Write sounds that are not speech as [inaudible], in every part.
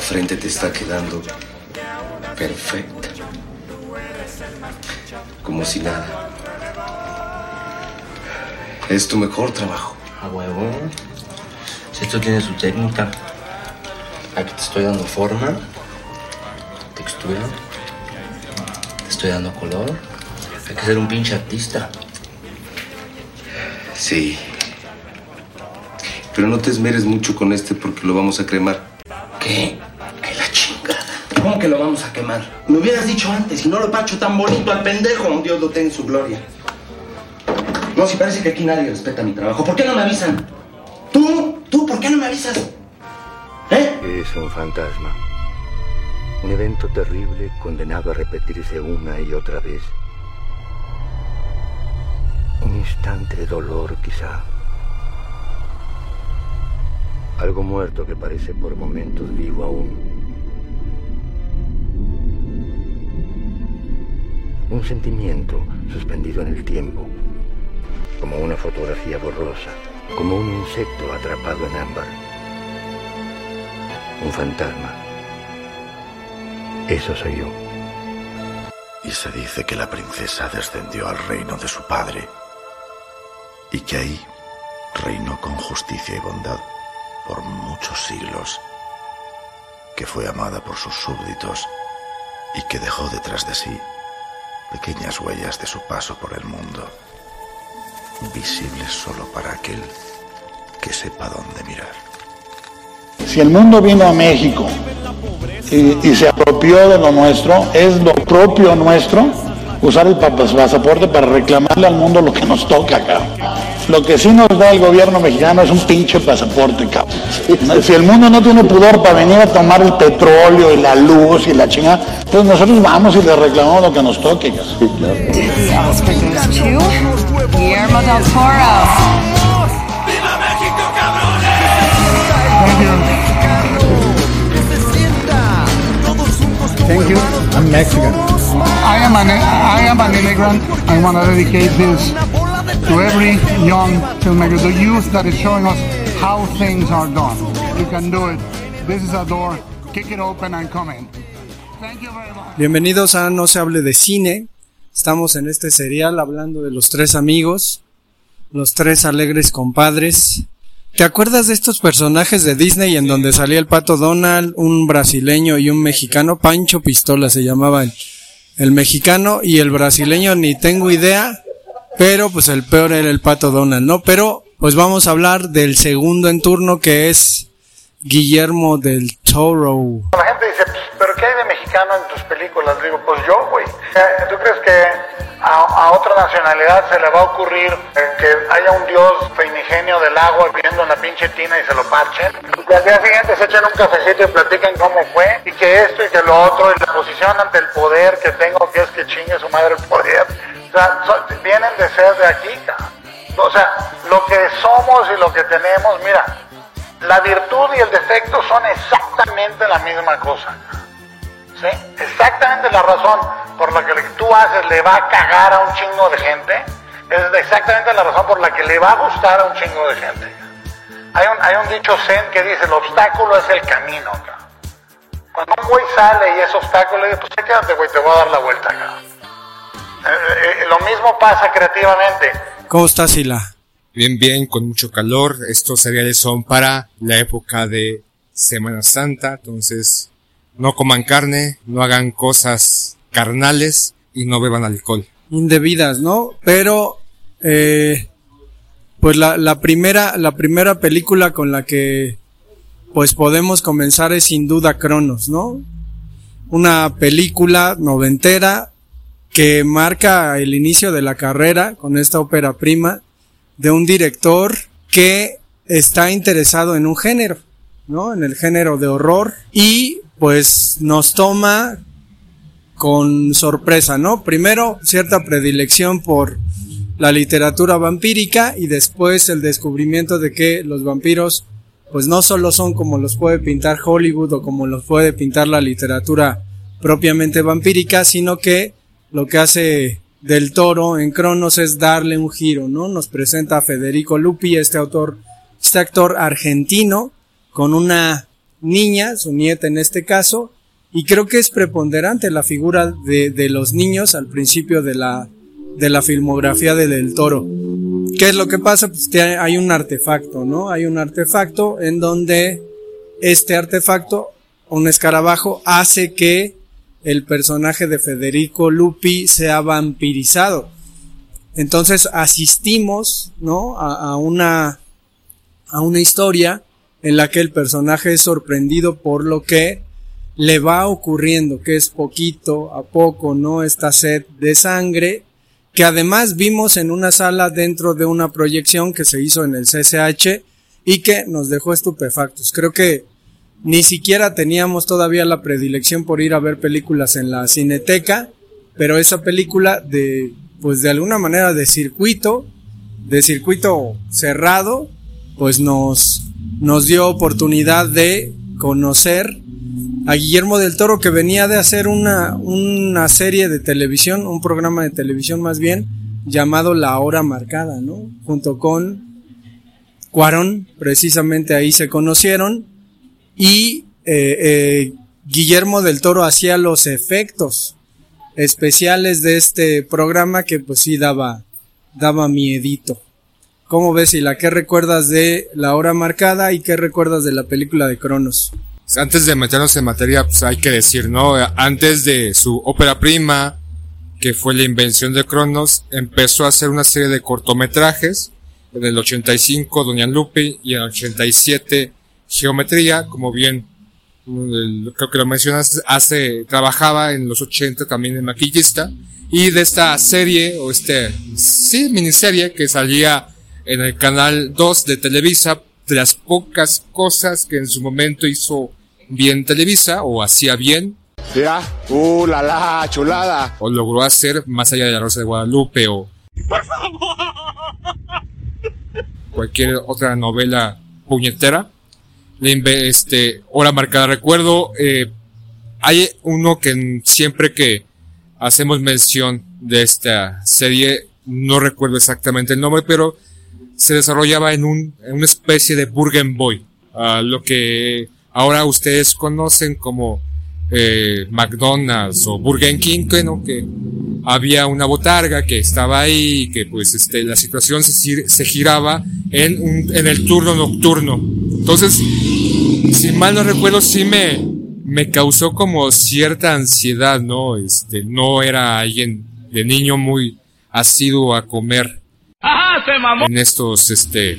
La frente te está quedando perfecta. Como si nada. Es tu mejor trabajo. A huevo. Si esto tiene su técnica. Aquí te estoy dando forma, textura, te estoy dando color. Hay que ser un pinche artista. Sí. Pero no te esmeres mucho con este porque lo vamos a cremar. ¿Qué? ¡Ay, la chingada! ¿Cómo que lo vamos a quemar? Me hubieras dicho antes, si no lo pacho tan bonito al pendejo. Dios lo tenga en su gloria. No, si parece que aquí nadie respeta mi trabajo. ¿Por qué no me avisan? ¿Tú? ¿Tú? ¿Por qué no me avisas? ¿Eh? Es un fantasma. Un evento terrible condenado a repetirse una y otra vez. Un instante de dolor, quizá. Algo muerto que parece por momentos vivo aún. Un sentimiento suspendido en el tiempo, como una fotografía borrosa, como un insecto atrapado en ámbar. Un fantasma. Eso soy yo. Y se dice que la princesa descendió al reino de su padre y que ahí reinó con justicia y bondad por muchos siglos, que fue amada por sus súbditos y que dejó detrás de sí pequeñas huellas de su paso por el mundo, visibles solo para aquel que sepa dónde mirar. Si el mundo vino a México y, y se apropió de lo nuestro, es lo propio nuestro usar el pa- pasaporte para reclamarle al mundo lo que nos toca acá. Lo que sí nos da el gobierno mexicano es un pinche pasaporte, cabrón. Si el mundo no tiene pudor para venir a tomar el petróleo y la luz y la chingada, pues nosotros vamos y le reclamamos lo que nos toque. goes to Guillermo del Toro. Thank you. I'm Mexican. I am an I am an immigrant. I want to dedicate this to every young filmmaker, the youth that is showing us how things are done. You can do it. This is a door. Kick it open and come in. Thank you very much. Bienvenidos a No se hable de cine. Estamos en este serial hablando de los tres amigos, los tres alegres compadres. ¿Te acuerdas de estos personajes de Disney en donde salía el pato Donald, un brasileño y un mexicano? Pancho Pistola se llamaban. El mexicano y el brasileño ni tengo idea, pero pues el peor era el pato Donald, ¿no? Pero pues vamos a hablar del segundo en turno que es Guillermo del Toro. La gente dice, "Pues, ¿pero qué hay de mexicano en tus películas? Digo, pues yo, güey. Eh, ¿Tú crees que a, otra nacionalidad se le va a ocurrir eh, que haya un dios primigenio del agua viviendo en la pinche tina y se lo parchen? Y al día siguiente se echan un cafecito y platican cómo fue, y que esto y que lo otro, y la posición ante el poder que tengo, que es que chingue su madre el poder. Sea, vienen de ser de aquí. O sea, lo que somos y lo que tenemos, mira, la virtud y el defecto son exactamente la misma cosa. ¿Sí? Exactamente la razón por la que tú haces le va a cagar a un chingo de gente, es exactamente la razón por la que le va a gustar a un chingo de gente. Hay un, hay un dicho zen que dice, el obstáculo es el camino. Cuando un güey sale y es obstáculo, le dice, pues quédate güey, te voy a dar la vuelta. cabrón. Eh, eh, lo mismo pasa creativamente. ¿Cómo estás, Sila? Bien, bien, con mucho calor. Estos cereales son para la época de Semana Santa, entonces no coman carne, no hagan cosas carnales y no beban alcohol. indebidas, ¿no? Pero, eh, pues la, la primera, la primera película con la que, pues podemos comenzar es sin duda Cronos, ¿no? Una película noventera que marca el inicio de la carrera con esta ópera prima de un director que está interesado en un género, ¿no? En el género de horror y pues nos toma con sorpresa, ¿no? Primero, cierta predilección por la literatura vampírica y después el descubrimiento de que los vampiros pues no solo son como los puede pintar Hollywood o como los puede pintar la literatura propiamente vampírica, sino que lo que hace del toro en Cronos es darle un giro, ¿no? Nos presenta a Federico Lupi, este autor, este actor argentino, con una niña, su nieta en este caso, y creo que es preponderante la figura de, de los niños al principio de la, de la filmografía de Del Toro. ¿Qué es lo que pasa? Pues que hay un artefacto, ¿no? Hay un artefacto en donde este artefacto, un escarabajo, hace que el personaje de Federico Lupi sea vampirizado. Entonces asistimos, ¿no? A, a, una, a una historia en la que el personaje es sorprendido por lo que le va ocurriendo, que es poquito a poco, ¿no? Esta sed de sangre, que además vimos en una sala dentro de una proyección que se hizo en el CCH y que nos dejó estupefactos. Creo que ni siquiera teníamos todavía la predilección por ir a ver películas en la cineteca, pero esa película de, pues de alguna manera de circuito, de circuito cerrado, pues nos, nos dio oportunidad de conocer a Guillermo del Toro que venía de hacer una, una serie de televisión, un programa de televisión más bien, llamado La Hora Marcada, ¿no? Junto con Cuarón, precisamente ahí se conocieron, y eh, eh, Guillermo del Toro hacía los efectos especiales de este programa que pues sí daba, daba miedito. ¿Cómo ves, la ¿Qué recuerdas de La Hora Marcada y qué recuerdas de la película de Cronos? Antes de meternos en materia, pues hay que decir, ¿no? Antes de su ópera prima, que fue la invención de Cronos, empezó a hacer una serie de cortometrajes. En el 85, Doña Lupe, y en el 87, Geometría, como bien creo que lo mencionas, hace, trabajaba en los 80 también en maquillista. Y de esta serie, o este, sí, miniserie que salía en el canal 2 de Televisa, de las pocas cosas que en su momento hizo bien Televisa, o hacía bien. Mira, uh, la la, chulada. O logró hacer más allá de la Rosa de Guadalupe, o. ¡Por favor! [laughs] Cualquier otra novela puñetera. Este, hora marcada. Recuerdo, eh, hay uno que siempre que hacemos mención de esta serie, no recuerdo exactamente el nombre, pero se desarrollaba en, un, en una especie de Burger Boy, uh, lo que ahora ustedes conocen como eh, McDonald's o Burger King, ¿no? que había una botarga que estaba ahí y que pues este, la situación se, se giraba en, un, en el turno nocturno. Entonces, si mal no recuerdo, sí me, me causó como cierta ansiedad, ¿no? Este, no era alguien de niño muy asiduo a comer ¡Ajá, se mamó! en estos, este,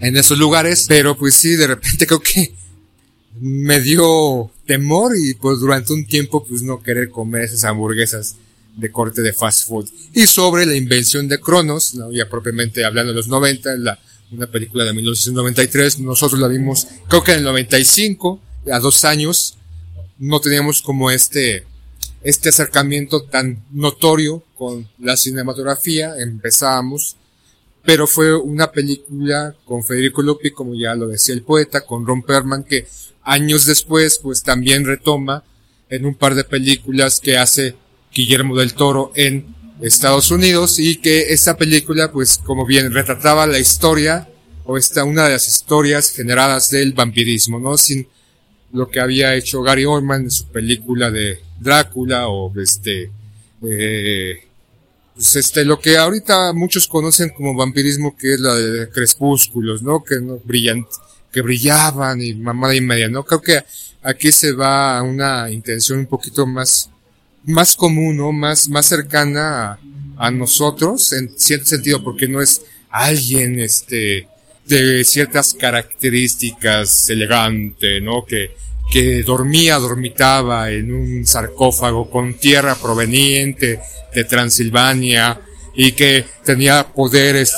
en estos lugares, pero pues sí, de repente [laughs] creo que me dio temor y pues durante un tiempo pues no querer comer esas hamburguesas de corte de fast food. Y sobre la invención de Cronos, ¿no? ya propiamente hablando de los 90, la, una película de 1993, nosotros la vimos creo que en el 95, a dos años, no teníamos como este, este acercamiento tan notorio con la cinematografía, empezábamos, pero fue una película con Federico Lupi, como ya lo decía el poeta, con Ron Perlman, que años después pues también retoma en un par de películas que hace Guillermo del Toro en Estados Unidos y que esta película pues como bien retrataba la historia o esta una de las historias generadas del vampirismo, ¿no? Sin lo que había hecho Gary Oldman en su película de Drácula o este eh, pues este lo que ahorita muchos conocen como vampirismo que es la de Crepúsculos, ¿no? Que no brillan que brillaban y mamada y media, ¿no? Creo que aquí se va a una intención un poquito más, más común, ¿no? Más, más cercana a, nosotros, en cierto sentido, porque no es alguien, este, de ciertas características elegante, ¿no? Que, que dormía, dormitaba en un sarcófago con tierra proveniente de Transilvania y que tenía poderes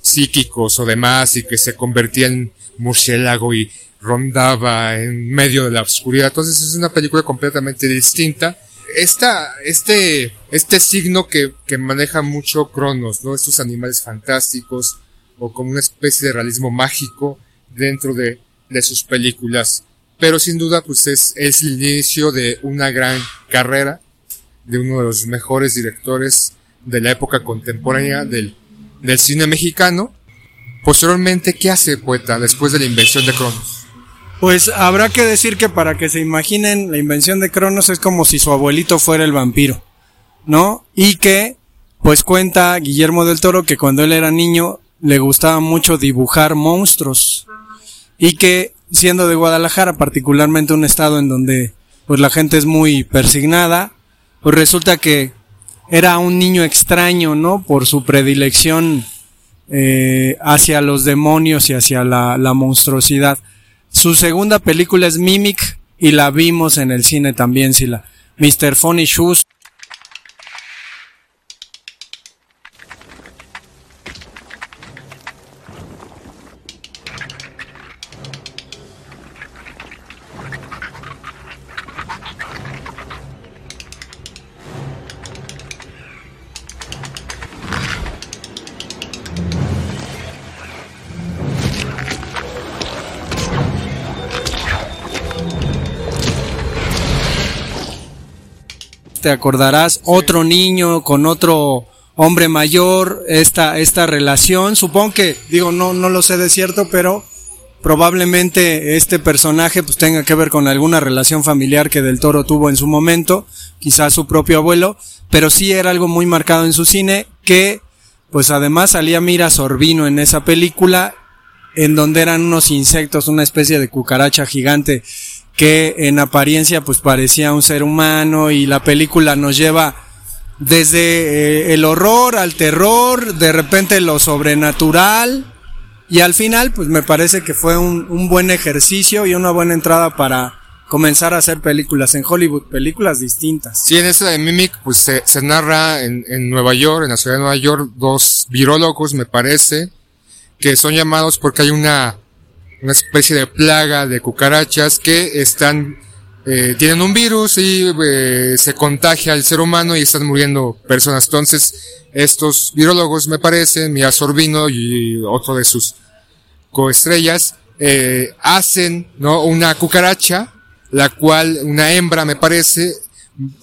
psíquicos o demás y que se convertía en murciélago y rondaba en medio de la oscuridad. Entonces es una película completamente distinta. Esta, este, este signo que, que maneja mucho Cronos, ¿no? Estos animales fantásticos o como una especie de realismo mágico dentro de, de sus películas. Pero sin duda, pues es, es el inicio de una gran carrera de uno de los mejores directores de la época contemporánea del, del cine mexicano. Posteriormente, ¿qué hace Poeta después de la invención de Cronos? Pues habrá que decir que para que se imaginen la invención de Cronos es como si su abuelito fuera el vampiro, ¿no? Y que, pues cuenta Guillermo del Toro que cuando él era niño le gustaba mucho dibujar monstruos y que siendo de Guadalajara, particularmente un estado en donde pues la gente es muy persignada, pues resulta que era un niño extraño, ¿no? Por su predilección eh, hacia los demonios y hacia la, la monstruosidad. Su segunda película es Mimic y la vimos en el cine también, si la Mr. Funny Shoes. Te acordarás, otro niño con otro hombre mayor, esta, esta relación, supongo que, digo, no, no lo sé de cierto, pero probablemente este personaje pues tenga que ver con alguna relación familiar que Del Toro tuvo en su momento, quizás su propio abuelo, pero sí era algo muy marcado en su cine que pues además salía Mira Sorbino en esa película en donde eran unos insectos, una especie de cucaracha gigante que en apariencia pues parecía un ser humano y la película nos lleva desde eh, el horror al terror, de repente lo sobrenatural y al final pues me parece que fue un, un buen ejercicio y una buena entrada para comenzar a hacer películas en Hollywood, películas distintas. Sí, en esta de Mimic, pues se, se narra en, en, Nueva York, en la ciudad de Nueva York, dos virólogos, me parece, que son llamados porque hay una, una especie de plaga de cucarachas que están, eh, tienen un virus y eh, se contagia al ser humano y están muriendo personas. Entonces, estos virólogos, me parece, Mia Sorbino y otro de sus coestrellas, eh, hacen, ¿no? Una cucaracha, la cual una hembra, me parece,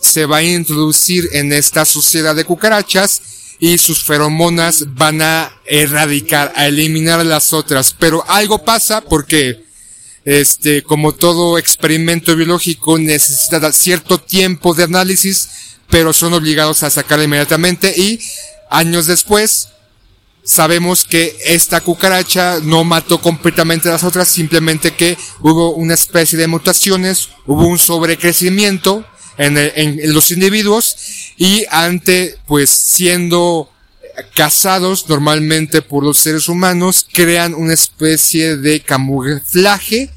se va a introducir en esta sociedad de cucarachas y sus feromonas van a erradicar, a eliminar a las otras. Pero algo pasa porque, este, como todo experimento biológico necesita cierto tiempo de análisis, pero son obligados a sacarla inmediatamente y años después, sabemos que esta cucaracha no mató completamente a las otras, simplemente que hubo una especie de mutaciones, hubo un sobrecrecimiento en, el, en los individuos y ante, pues, siendo cazados normalmente por los seres humanos, crean una especie de camuflaje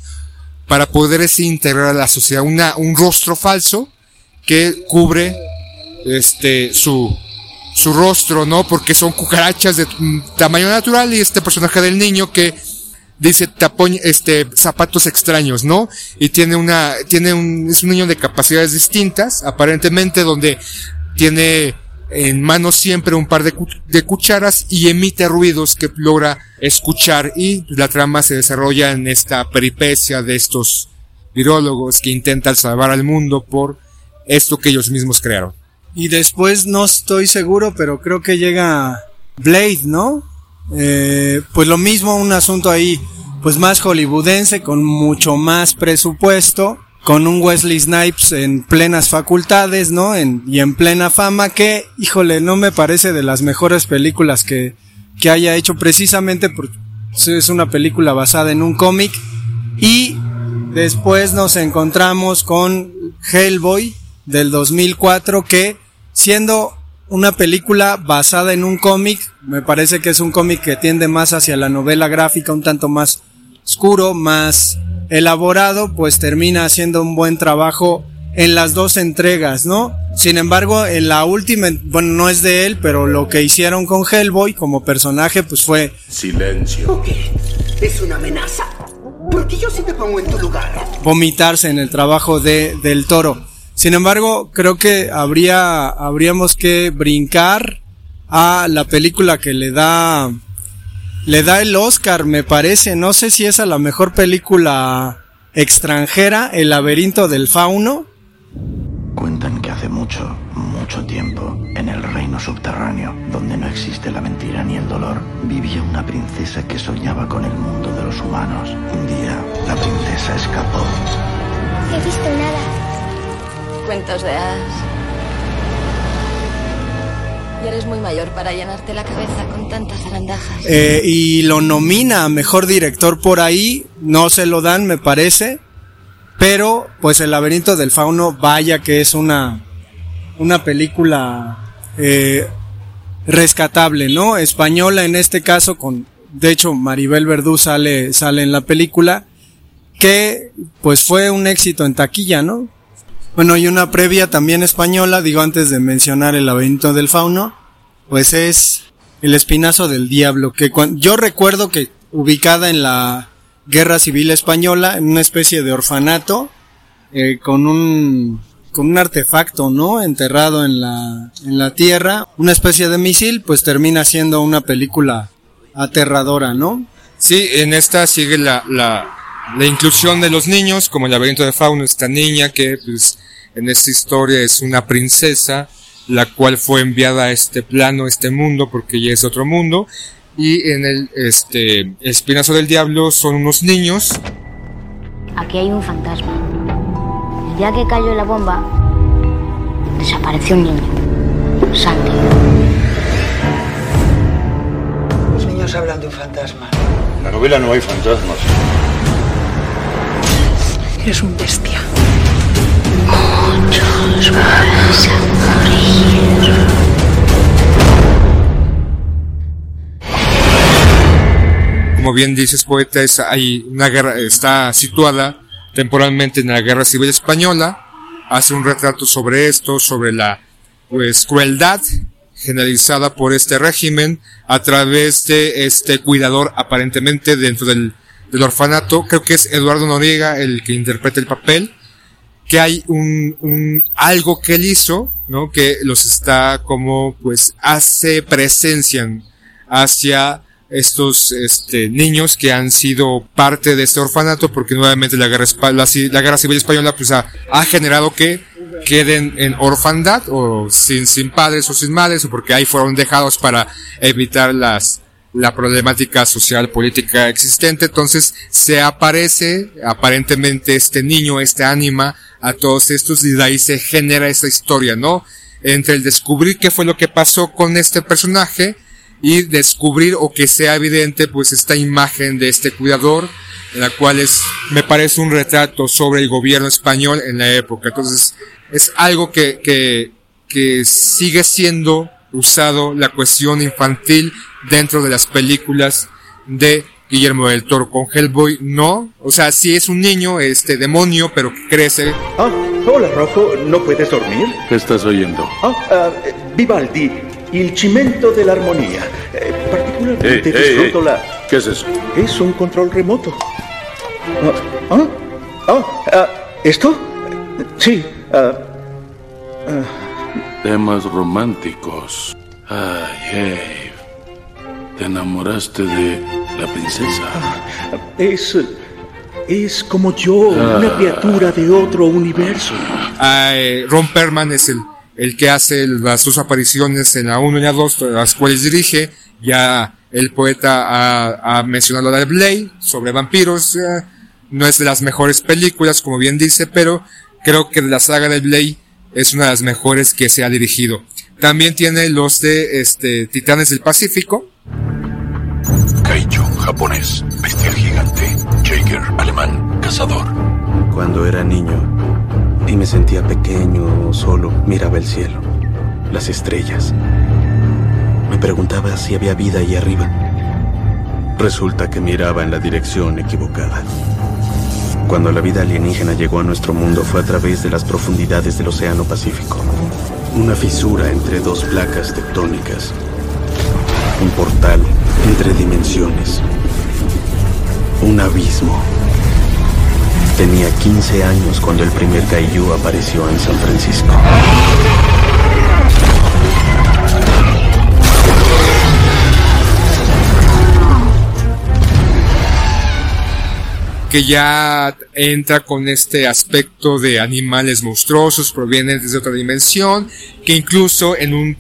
para poderse integrar a la sociedad, una, un rostro falso que cubre este su su rostro, ¿no? Porque son cucarachas de tamaño natural y este personaje del niño que dice tapoñ, este, zapatos extraños, ¿no? Y tiene una, tiene un, es un niño de capacidades distintas, aparentemente, donde tiene en mano siempre un par de, de cucharas y emite ruidos que logra escuchar y la trama se desarrolla en esta peripecia de estos virólogos que intentan salvar al mundo por esto que ellos mismos crearon. Y después no estoy seguro, pero creo que llega Blade, ¿no? Eh, pues lo mismo, un asunto ahí, pues más hollywoodense, con mucho más presupuesto, con un Wesley Snipes en plenas facultades, ¿no? En, y en plena fama, que, híjole, no me parece de las mejores películas que, que haya hecho, precisamente porque es una película basada en un cómic. Y después nos encontramos con Hellboy del 2004, que siendo una película basada en un cómic, me parece que es un cómic que tiende más hacia la novela gráfica, un tanto más oscuro, más elaborado, pues termina haciendo un buen trabajo en las dos entregas, ¿no? Sin embargo, en la última, bueno, no es de él, pero lo que hicieron con Hellboy como personaje, pues fue... Silencio. ¿Qué? ¿Es una amenaza? Porque yo sí me pongo en tu lugar. vomitarse en el trabajo de, del toro. Sin embargo, creo que habría, habríamos que brincar a la película que le da, le da el Oscar, me parece. No sé si es a la mejor película extranjera, El laberinto del fauno. Cuentan que hace mucho, mucho tiempo, en el reino subterráneo, donde no existe la mentira ni el dolor, vivía una princesa que soñaba con el mundo de los humanos. Un día, la princesa escapó. No he visto nada. Cuentos de hadas. Y eres muy mayor para llenarte la cabeza con tantas zarandajas. Eh, y lo nomina a mejor director por ahí, no se lo dan, me parece. Pero, pues el laberinto del fauno, vaya que es una, una película eh, rescatable, ¿no? Española en este caso, con, de hecho, Maribel Verdú sale, sale en la película, que pues fue un éxito en taquilla, ¿no? Bueno, y una previa también española, digo antes de mencionar el laberinto del fauno, pues es el espinazo del diablo, que cuan- yo recuerdo que ubicada en la guerra civil española, en una especie de orfanato, eh, con un con un artefacto, ¿no? Enterrado en la en la tierra, una especie de misil, pues termina siendo una película aterradora, ¿no? Sí, en esta sigue la, la, la inclusión de los niños, como el laberinto de fauno, esta niña que pues, en esta historia es una princesa, la cual fue enviada a este plano, a este mundo, porque ya es otro mundo, y en el este espinazo del diablo son unos niños Aquí hay un fantasma. El día que cayó la bomba, desapareció un niño. Santi. Los niños hablan de un fantasma. En la novela no hay fantasmas. Eres un bestia. Muchos como bien dices poeta, es, hay una guerra, está situada temporalmente en la guerra civil española, hace un retrato sobre esto, sobre la pues crueldad generalizada por este régimen a través de este cuidador aparentemente dentro del orfanato, creo que es Eduardo Noriega el que interpreta el papel, que hay un, un algo que él hizo, ¿no? Que los está como pues hace presencia hacia estos este, niños que han sido parte de este orfanato porque nuevamente la guerra, la, la guerra civil española pues ha, ha generado que queden en orfandad o sin, sin padres o sin madres o porque ahí fueron dejados para evitar las la problemática social política existente. Entonces se aparece aparentemente este niño este ánima a todos estos y de ahí se genera esta historia no entre el descubrir qué fue lo que pasó con este personaje y descubrir o que sea evidente pues esta imagen de este cuidador la cual es me parece un retrato sobre el gobierno español en la época. Entonces es algo que que, que sigue siendo usado la cuestión infantil dentro de las películas de Guillermo del Toro con Hellboy no o sea sí es un niño este demonio pero que crece Ah, hola Rocco, ¿no puedes dormir? ¿Qué estás oyendo? Ah, ah, eh, Vivaldi, Il cimento dell'armonia. Eh, particolarmente Ey, ey, disfruto ey. la... ¿Qué es eso? Es un control remoto. Ah, ah, ah, ah, ¿Esto? Sí. ah, ah, Temas románticos. Ay. ¿Te enamoraste de la princesa? es... Es como yo, una Ah. criatura de otro universo. Ah, eh, Ron Perlman es el, el que hace las dos apariciones en la 1 y la 2, las cuales dirige. Ya el poeta ha, ha mencionado la de Blade sobre vampiros. eh, no es de las mejores películas, como bien dice, pero creo que de la saga de Blade es una de las mejores que se ha dirigido. También tiene los de este, Titanes del Pacífico. Kaiju, japonés. Bestia gigante. Jaeger, alemán. Cazador. Cuando era niño y me sentía pequeño solo, miraba el cielo, las estrellas. Me preguntaba si había vida ahí arriba. Resulta que miraba en la dirección equivocada. Cuando la vida alienígena llegó a nuestro mundo fue a través de las profundidades del Océano Pacífico. Una fisura entre dos placas tectónicas. Un portal entre dimensiones. Un abismo. Tenía 15 años cuando el primer Kaiju apareció en San Francisco. que ya entra con este aspecto de animales monstruosos provenientes de otra dimensión, que incluso en un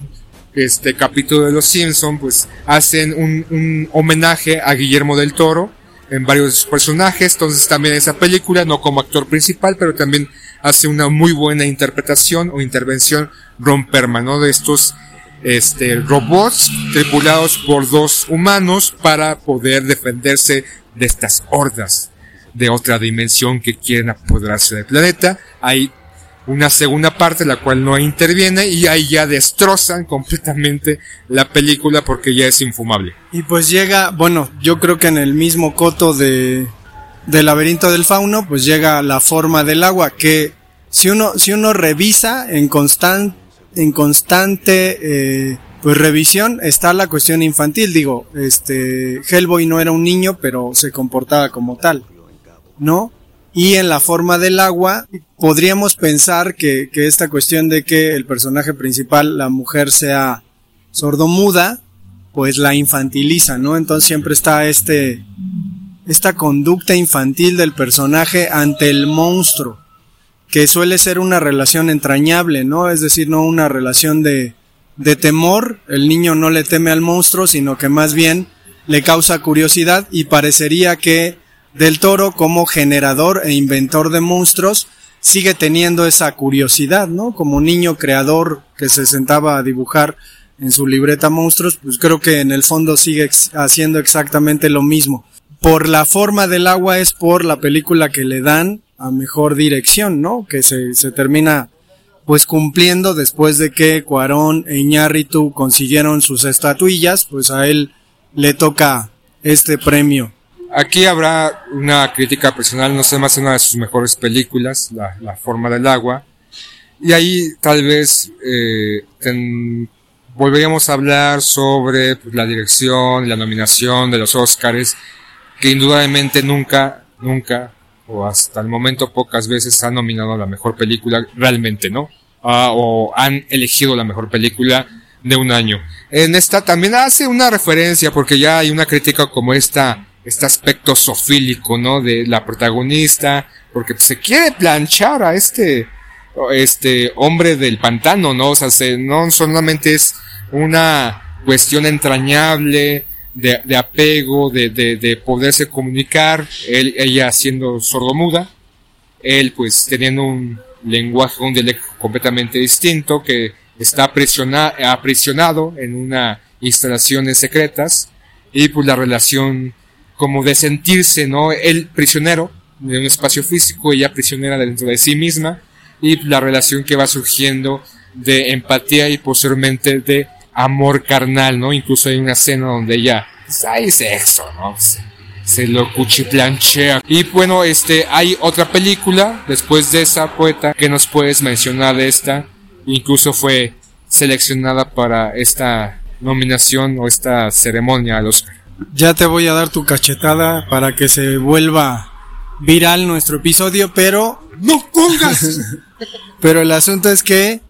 este capítulo de Los Simpson pues hacen un, un homenaje a Guillermo del Toro en varios de sus personajes, entonces también esa película, no como actor principal, pero también hace una muy buena interpretación o intervención Ron Perlman, ¿no? De estos este, robots tripulados por dos humanos para poder defenderse de estas hordas de otra dimensión que quieren apoderarse del planeta. Hay una segunda parte la cual no interviene y ahí ya destrozan completamente la película porque ya es infumable. Y pues llega, bueno, yo creo que en el mismo coto de del laberinto del fauno, pues llega la forma del agua que si uno si uno revisa en constante en constante eh, pues revisión está la cuestión infantil, digo, este Hellboy no era un niño, pero se comportaba como tal. ¿no? Y en la forma del agua, podríamos pensar que, que esta cuestión de que el personaje principal, la mujer, sea sordomuda, pues la infantiliza, ¿no? Entonces siempre está este, esta conducta infantil del personaje ante el monstruo, que suele ser una relación entrañable, ¿no? Es decir, no una relación de, de temor, el niño no le teme al monstruo, sino que más bien le causa curiosidad y parecería que del Toro como generador e inventor de monstruos sigue teniendo esa curiosidad, ¿no? Como niño creador que se sentaba a dibujar en su libreta monstruos, pues creo que en el fondo sigue haciendo exactamente lo mismo. Por la forma del agua es por la película que le dan a mejor dirección, ¿no? Que se, se termina pues cumpliendo después de que Cuarón e Iñárritu consiguieron sus estatuillas, pues a él le toca este premio. Aquí habrá una crítica personal, no sé más una de sus mejores películas, La, forma del agua. Y ahí tal vez eh, volveríamos a hablar sobre pues, la dirección y la nominación de los Oscars, que indudablemente nunca, nunca, o hasta el momento pocas veces han nominado a la mejor película, realmente, ¿no? Ah, o han elegido la mejor película de un año. En esta también hace una referencia, porque ya hay una crítica como esta este aspecto sofílico, ¿no? De la protagonista, porque se quiere planchar a este, este hombre del pantano, ¿no? O sea, se, no solamente es una cuestión entrañable de, apego, de, de, de, poderse comunicar, él, ella siendo sordomuda, él pues teniendo un lenguaje, un dialecto completamente distinto, que está aprisionado en una instalaciones secretas, y pues la relación como de sentirse, ¿no? Él prisionero de un espacio físico, ella prisionera dentro de sí misma, y la relación que va surgiendo de empatía y posteriormente de amor carnal, ¿no? Incluso hay una escena donde ella, pues, hay sexo, ¿no? Se, se lo cuchiplanchea. Y bueno, este, hay otra película, después de esa poeta, que nos puedes mencionar de esta, incluso fue seleccionada para esta nominación o esta ceremonia a los ya te voy a dar tu cachetada para que se vuelva viral nuestro episodio, pero... ¡No pongas! [laughs] pero el asunto es que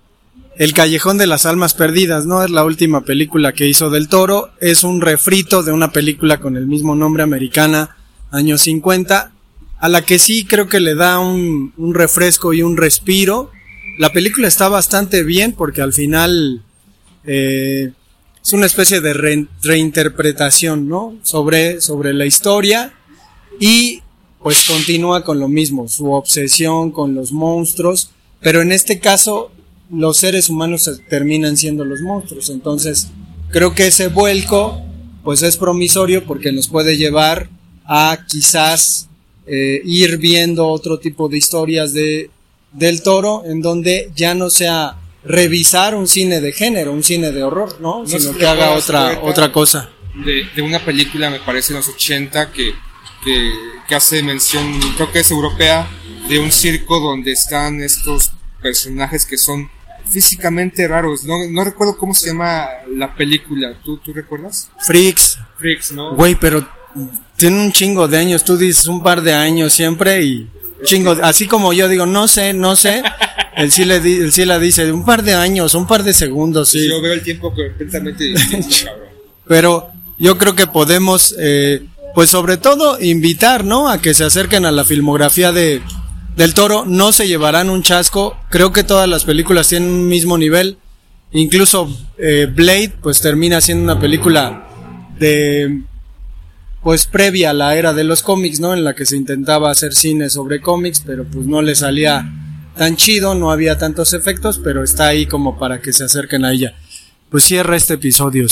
El Callejón de las Almas Perdidas, ¿no? Es la última película que hizo del Toro. Es un refrito de una película con el mismo nombre americana, años 50, a la que sí creo que le da un, un refresco y un respiro. La película está bastante bien porque al final... Eh, es una especie de re reinterpretación, ¿no? Sobre, sobre la historia y pues continúa con lo mismo, su obsesión con los monstruos, pero en este caso los seres humanos terminan siendo los monstruos, entonces creo que ese vuelco pues es promisorio porque nos puede llevar a quizás eh, ir viendo otro tipo de historias de del toro en donde ya no sea revisar un cine de género, un cine de horror, ¿no? no Sino que haga otra, otra cosa. De, de, una película, me parece, en los 80, que, que, que, hace mención, creo que es europea, de un circo donde están estos personajes que son físicamente raros. No, no recuerdo cómo se llama la película. ¿Tú, tú recuerdas? Freaks. Freaks, ¿no? Güey, pero tiene un chingo de años. Tú dices un par de años siempre y chingo, así como yo digo, no sé, no sé, [laughs] él sí, le di- él sí la dice, un par de años, un par de segundos, sí. Yo veo el tiempo completamente [laughs] distinto, cabrón. Pero yo creo que podemos, eh, pues sobre todo, invitar, ¿no? A que se acerquen a la filmografía de del Toro. No se llevarán un chasco. Creo que todas las películas tienen un mismo nivel. Incluso eh, Blade, pues termina siendo una película de, pues previa a la era de los cómics, ¿no? En la que se intentaba hacer cine sobre cómics, pero pues no le salía tan chido, no había tantos efectos, pero está ahí como para que se acerquen a ella. Pues cierra este episodio,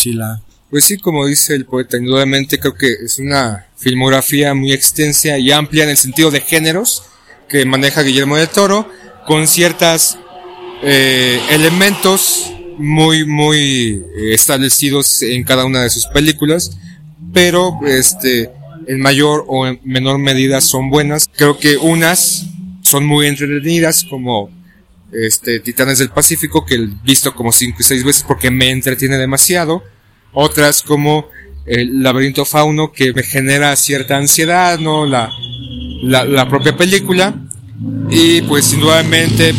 Pues sí, como dice el poeta, indudablemente creo que es una filmografía muy extensa y amplia en el sentido de géneros que maneja Guillermo del Toro, con ciertas eh, elementos muy, muy eh, establecidos en cada una de sus películas, pero este, en mayor o en menor medida son buenas. Creo que unas son muy entretenidas, como este, Titanes del Pacífico, que he visto como cinco y seis veces porque me entretiene demasiado. Otras como el laberinto fauno, que me genera cierta ansiedad, ¿no? La, la, propia película. Y pues indudablemente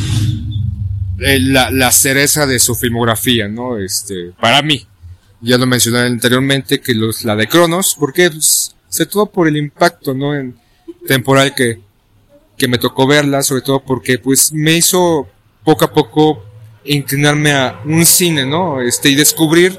la, la cereza de su filmografía, ¿no? Este, para mí. Ya lo mencioné anteriormente que los, la de Cronos, porque pues, sobre todo por el impacto, ¿no? En temporal que, que me tocó verla, sobre todo porque pues me hizo poco a poco inclinarme a un cine, ¿no? Este, y descubrir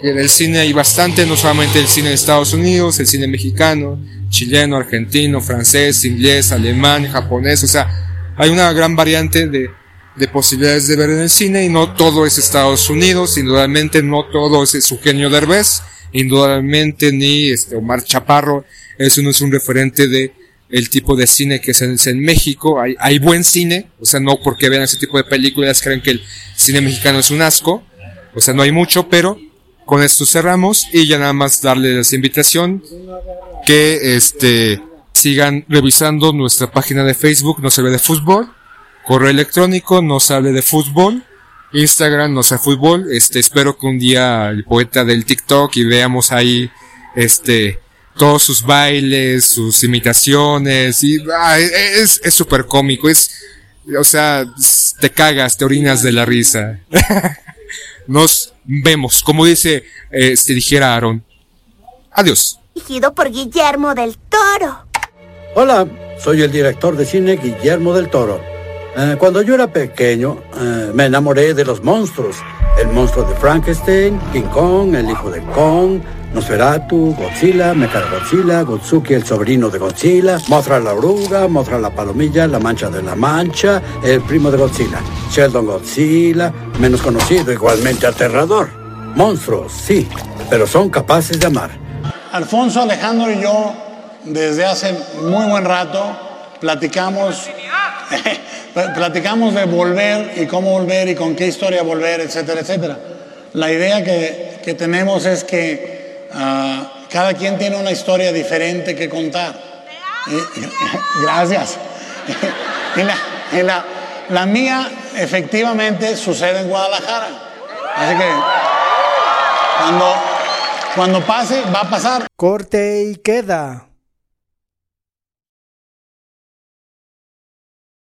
que en el cine hay bastante, no solamente el cine de Estados Unidos, el cine mexicano, chileno, argentino, francés, inglés, alemán, japonés, o sea, hay una gran variante de, de posibilidades de ver en el cine y no todo es Estados Unidos, indudablemente no todo es Eugenio Derbez, indudablemente ni este Omar Chaparro, eso no es un referente de el tipo de cine que se hace en México, hay, hay buen cine, o sea, no porque vean ese tipo de películas creen que el cine mexicano es un asco, o sea, no hay mucho, pero con esto cerramos y ya nada más darles la invitación que este sigan revisando nuestra página de Facebook, no se ve de fútbol, correo electrónico, no sale de fútbol, Instagram, no sé fútbol, este, espero que un día el poeta del TikTok y veamos ahí, este, todos sus bailes, sus imitaciones, y ah, es, es súper cómico, es, o sea, te cagas, te orinas de la risa. [laughs] Nos vemos, como dice, este, dijera Aaron. Adiós. Dirigido por Guillermo del Toro. Hola, soy el director de cine Guillermo del Toro. Eh, cuando yo era pequeño, eh, me enamoré de los monstruos. El monstruo de Frankenstein, King Kong, el hijo de Kong, Nosferatu, Godzilla, Mechagodzilla, Gotsuki, el sobrino de Godzilla, Mothra la oruga, Mothra la palomilla, la mancha de la mancha, el primo de Godzilla, Sheldon Godzilla, menos conocido, igualmente aterrador. Monstruos, sí, pero son capaces de amar. Alfonso, Alejandro y yo, desde hace muy buen rato, platicamos, platicamos de volver y cómo volver y con qué historia volver, etcétera, etcétera. La idea que, que tenemos es que ah, cada quien tiene una historia diferente que contar. Y- [laughs] gracias. [laughs] Y la, y la- la mía efectivamente sucede en Guadalajara. Así que cuando, cuando pase, va a pasar. Corte y queda.